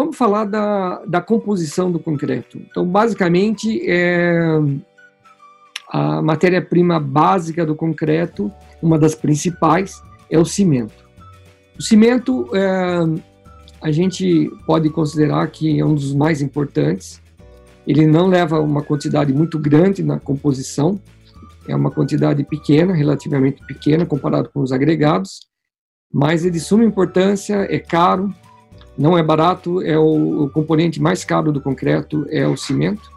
vamos falar da, da composição do concreto. Então, basicamente, é a matéria-prima básica do concreto, uma das principais, é o cimento. O cimento, é, a gente pode considerar que é um dos mais importantes. Ele não leva uma quantidade muito grande na composição, é uma quantidade pequena, relativamente pequena, comparado com os agregados, mas é de suma importância, é caro, não é barato, é o, o componente mais caro do concreto, é o cimento.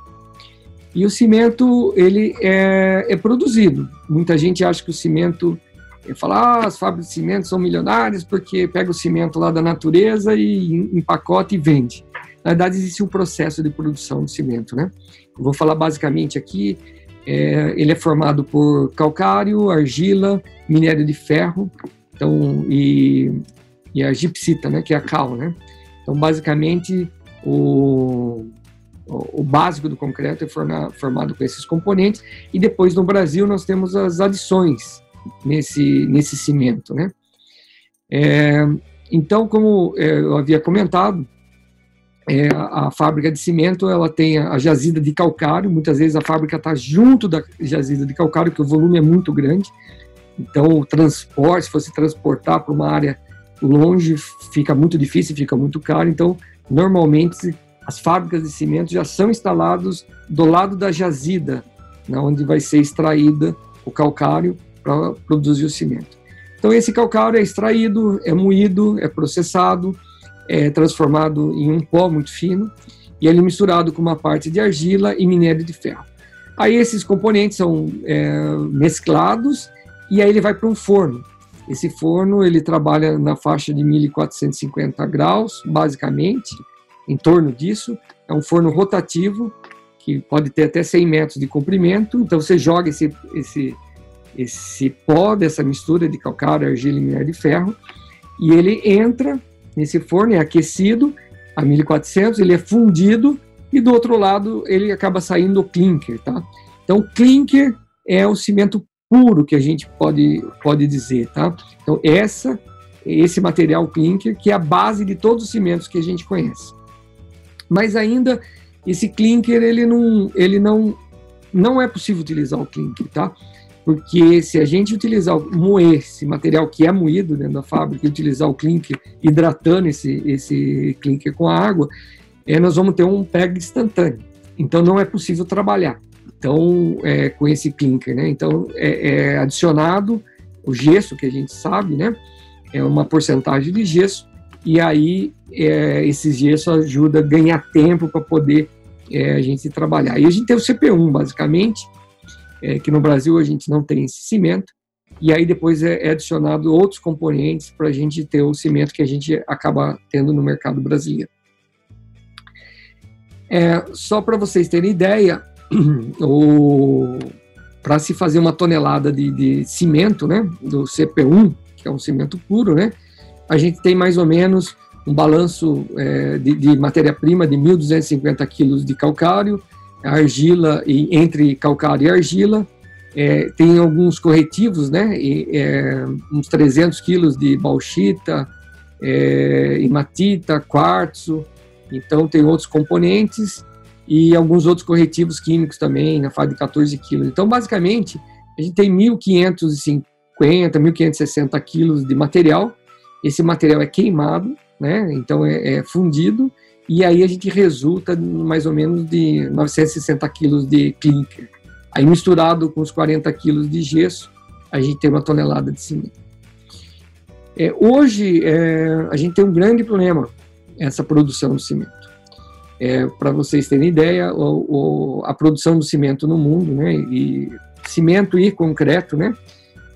E o cimento, ele é, é produzido. Muita gente acha que o cimento, fala, ah, as fábricas de cimento são milionárias porque pega o cimento lá da natureza e empacota e vende. Na verdade, existe um processo de produção de cimento, né? Eu vou falar basicamente aqui, é, ele é formado por calcário, argila, minério de ferro, então, e, e a gipsita, né, que é a cal, né? Então, basicamente, o, o básico do concreto é formado com esses componentes e depois no Brasil nós temos as adições nesse nesse cimento, né? É, então, como é, eu havia comentado, é, a, fábrica de cimento ela tem a, a jazida de calcário. Muitas vezes a fábrica está junto da jazida de calcário, que o volume é muito grande. Então, o transporte, se fosse transportar para uma área longe, fica muito difícil, fica muito caro. Então, normalmente as fábricas de cimento já são instaladas do lado da jazida, né, onde vai ser extraída o calcário para produzir o cimento. Então esse calcário é extraído, é moído, é processado, é transformado em um pó muito fino e ele é misturado com uma parte de argila e minério de ferro. Aí esses componentes são é, mesclados e aí ele vai para um forno. Esse forno ele trabalha na faixa de 1450 graus, basicamente, em torno disso. É um forno rotativo, que pode ter até 100 metros de comprimento. Então você joga esse, esse, esse pó dessa mistura de calcário, argila e minério de ferro, e ele entra nesse forno, é aquecido a 1400, ele é fundido, e do outro lado ele acaba saindo o clinker, tá? Então, clinker é o cimento puro que a gente pode, pode dizer, tá? Então, essa, esse material clinker que é a base de todos os cimentos que a gente conhece. Mas ainda esse clinker ele não ele não não é possível utilizar o clinker, tá? Porque se a gente utilizar moer esse material que é moído dentro da fábrica e utilizar o clinker hidratando esse esse clinker com a água, é, nós vamos ter um prego instantâneo. Então não é possível trabalhar. Então é, com esse clinker, né? Então é, é adicionado o gesso que a gente sabe, né? É uma porcentagem de gesso e aí é, esses gesso ajuda a ganhar tempo para poder é, a gente trabalhar. E a gente tem o CP1, basicamente, é, que no Brasil a gente não tem esse cimento, e aí depois é, é adicionado outros componentes para a gente ter o cimento que a gente acaba tendo no mercado brasileiro. Só para vocês terem ideia, para se fazer uma tonelada de, de, cimento, né, do CP1, que é um cimento puro, né, a gente tem mais ou menos um balanço é, de, de matéria-prima de 1.250 quilos de calcário, argila, e, entre calcário e argila, é, tem alguns corretivos, né, e, é, uns 300 quilos de bauxita, é, hematita, quartzo, então tem outros componentes e alguns outros corretivos químicos também, na fase de 14 quilos. Então, basicamente, a gente tem 1.550, 1.560 quilos de material, esse material é queimado, né? Então é, é, fundido e aí a gente resulta mais ou menos de 960 quilos de clinker. Aí misturado com os 40 quilos de gesso, a gente tem uma tonelada de cimento. É, hoje é, a gente tem um grande problema essa produção de cimento. É, Para vocês terem ideia, o, o, a produção do cimento no mundo, né, e cimento e concreto, né,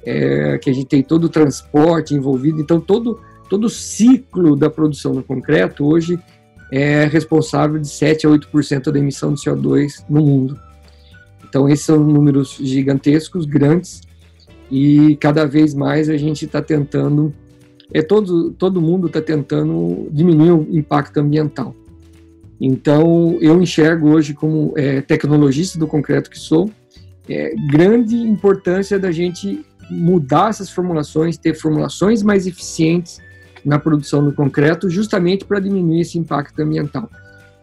é, que a gente tem todo o transporte envolvido, então todo, todo o ciclo da produção do concreto hoje é responsável de 7 a 8% da emissão de CO2 no mundo. Então esses são números gigantescos, grandes, e cada vez mais a gente está tentando, é todo, todo mundo está tentando diminuir o impacto ambiental. Então eu enxergo hoje como é, tecnologista do concreto que sou, é, grande importância da gente mudar essas formulações, ter formulações mais eficientes na produção do concreto, justamente para diminuir esse impacto ambiental.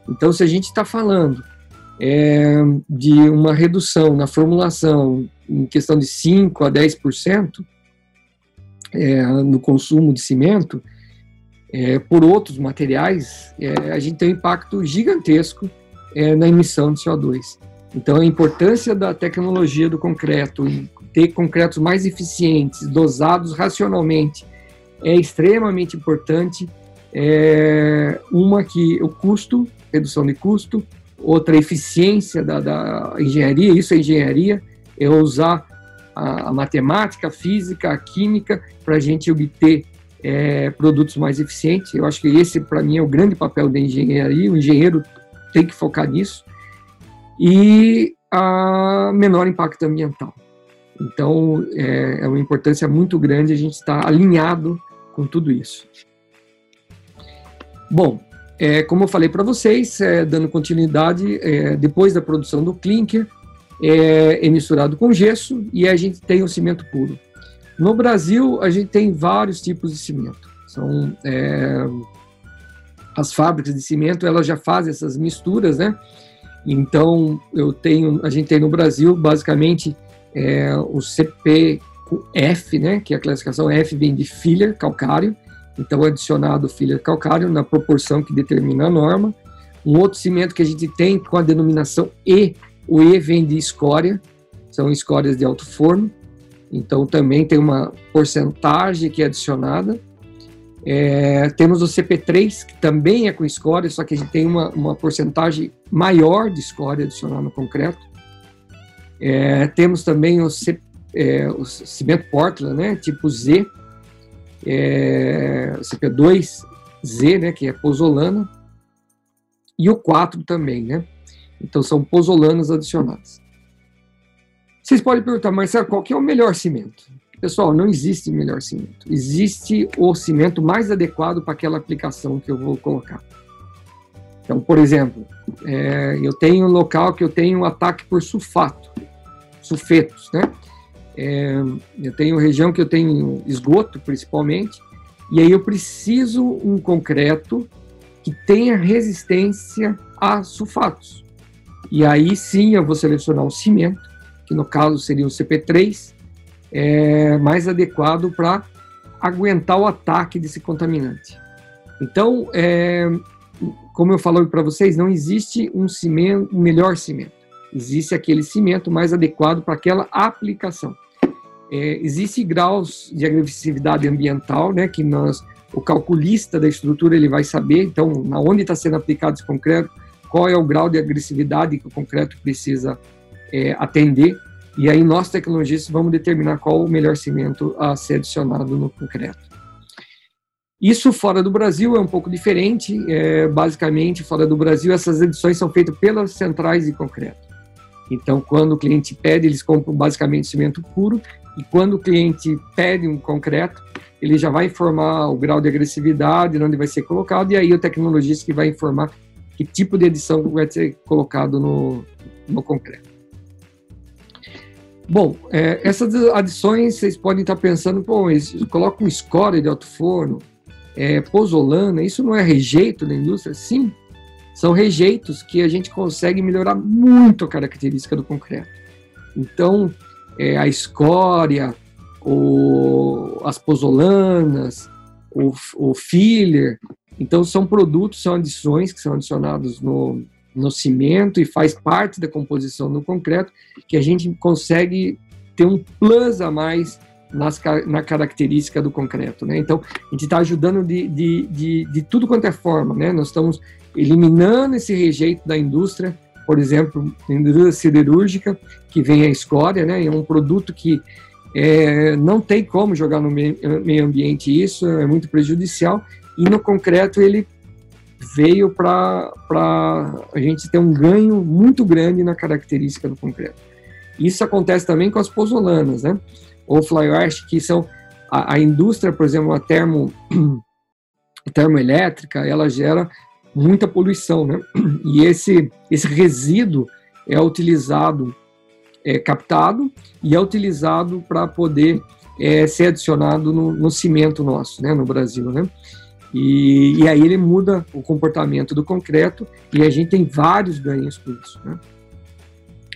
Então, se a gente está falando é, de uma redução na formulação em questão de 5 a 10% é, no consumo de cimento, é, por outros materiais, é, a gente tem um impacto gigantesco é, na emissão de CO2. Então, a importância da tecnologia do concreto, ter concretos mais eficientes, dosados racionalmente, é extremamente importante. É, uma que o custo, redução de custo, outra eficiência da, da engenharia, isso é engenharia, é usar a, a matemática, a física, a química para a gente obter é, produtos mais eficientes. Eu acho que esse, para mim, é o grande papel da engenharia. O engenheiro tem que focar nisso. E a menor impacto ambiental. Então, é, é uma importância muito grande a gente estar alinhado com tudo isso. Bom, é, como eu falei para vocês, é, dando continuidade, é, depois da produção do clinker, é, é, misturado com gesso e a gente tem o cimento puro. No Brasil, a gente tem vários tipos de cimento. São é, as fábricas de cimento, elas já fazem essas misturas, né? Então, eu tenho, a gente tem no Brasil, basicamente, é, o CPF, né? Que é a classificação F vem de filler calcário. Então, é adicionado filler calcário na proporção que determina a norma. Um outro cimento que a gente tem com a denominação E, o E vem de escória, são escórias de alto forno. Então, também tem uma porcentagem que é adicionada. É, temos o CP3, que também é com escória, só que a gente tem uma, uma porcentagem maior de escória adicionada no concreto. É, temos também o, C, é, o, cimento Portland, né, tipo Z, é, CP2Z, né, que é pozolana, e o 4 também, né? Então são pozolanas adicionadas. Vocês podem perguntar, mas qual que é o melhor cimento? Pessoal, não existe melhor cimento. Existe o cimento mais adequado para aquela aplicação que eu vou colocar. Então, por exemplo, é, eu tenho um local que eu tenho um ataque por sulfato, sulfetos, né? É, eu tenho região que eu tenho esgoto, principalmente, e aí eu preciso um concreto que tenha resistência a sulfatos. E aí sim eu vou selecionar um cimento, no caso seria o CP3, é, mais adequado para aguentar o ataque desse contaminante. Então, é, como eu falei para vocês, não existe um cimento, um melhor cimento. Existe aquele cimento mais adequado para aquela aplicação. É, existe graus de agressividade ambiental, né, que nós, o calculista da estrutura ele vai saber. Então, na onde está sendo aplicado esse concreto, qual é o grau de agressividade que o concreto precisa é, atender e aí nós, tecnologistas, vamos determinar qual o melhor cimento a ser adicionado no concreto. Isso fora do Brasil é um pouco diferente. É, basicamente, fora do Brasil, essas edições são feitas pelas centrais de concreto. Então, quando o cliente pede, eles compram basicamente cimento puro. E quando o cliente pede um concreto, ele já vai informar o grau de agressividade, onde vai ser colocado, e aí o tecnologista que vai informar que tipo de edição vai ser colocado no, no concreto. Bom, é, essas adições vocês podem estar pensando, pô, coloca um score de alto forno, é, pozolana, isso não é rejeito da indústria? Sim, são rejeitos que a gente consegue melhorar muito a característica do concreto. Então, é, a escória, o, as pozolanas, o, o filler, então são produtos, são adições que são adicionados no, no cimento e faz parte da composição do concreto, que a gente consegue ter um plus a mais nas, na característica do concreto. Né? Então, a gente está ajudando de, de, de, de, tudo quanto é forma. Né? Nós estamos eliminando esse rejeito da indústria, por exemplo, indústria siderúrgica, que vem a escória, né? é um produto que é, não tem como jogar no meio ambiente isso, é muito prejudicial, e no concreto ele veio para a gente ter um ganho muito grande na característica do concreto. Isso acontece também com as pozolanas, né? Ou fly ash, que são a, a, indústria, por exemplo, a termo termoelétrica, ela gera muita poluição, né? E esse esse resíduo é utilizado é captado e é utilizado para poder é, ser adicionado no, no, cimento nosso, né, no Brasil, né? E, e, aí ele muda o comportamento do concreto e a gente tem vários ganhos com isso, né?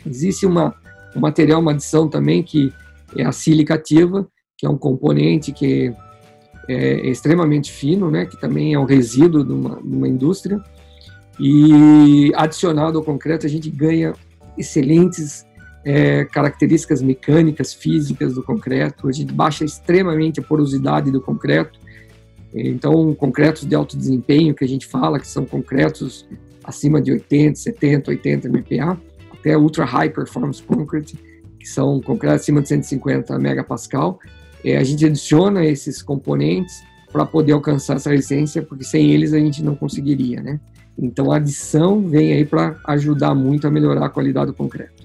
Existe uma, um material, uma adição também que é a silicativa, que é um componente que é, é extremamente fino, né, que também é um resíduo de uma, de uma indústria, e adicionado ao concreto a gente ganha excelentes é, características mecânicas, físicas do concreto, a gente baixa extremamente a porosidade do concreto, então concretos de alto desempenho que a gente fala, que são concretos acima de 80, 70, 80 MPa, até ultra high performance concrete, que são concretos acima de 150 megapascal, é, a gente adiciona esses componentes para poder alcançar essa resistência, porque sem eles a gente não conseguiria, né? Então a adição vem aí para ajudar muito a melhorar a qualidade do concreto.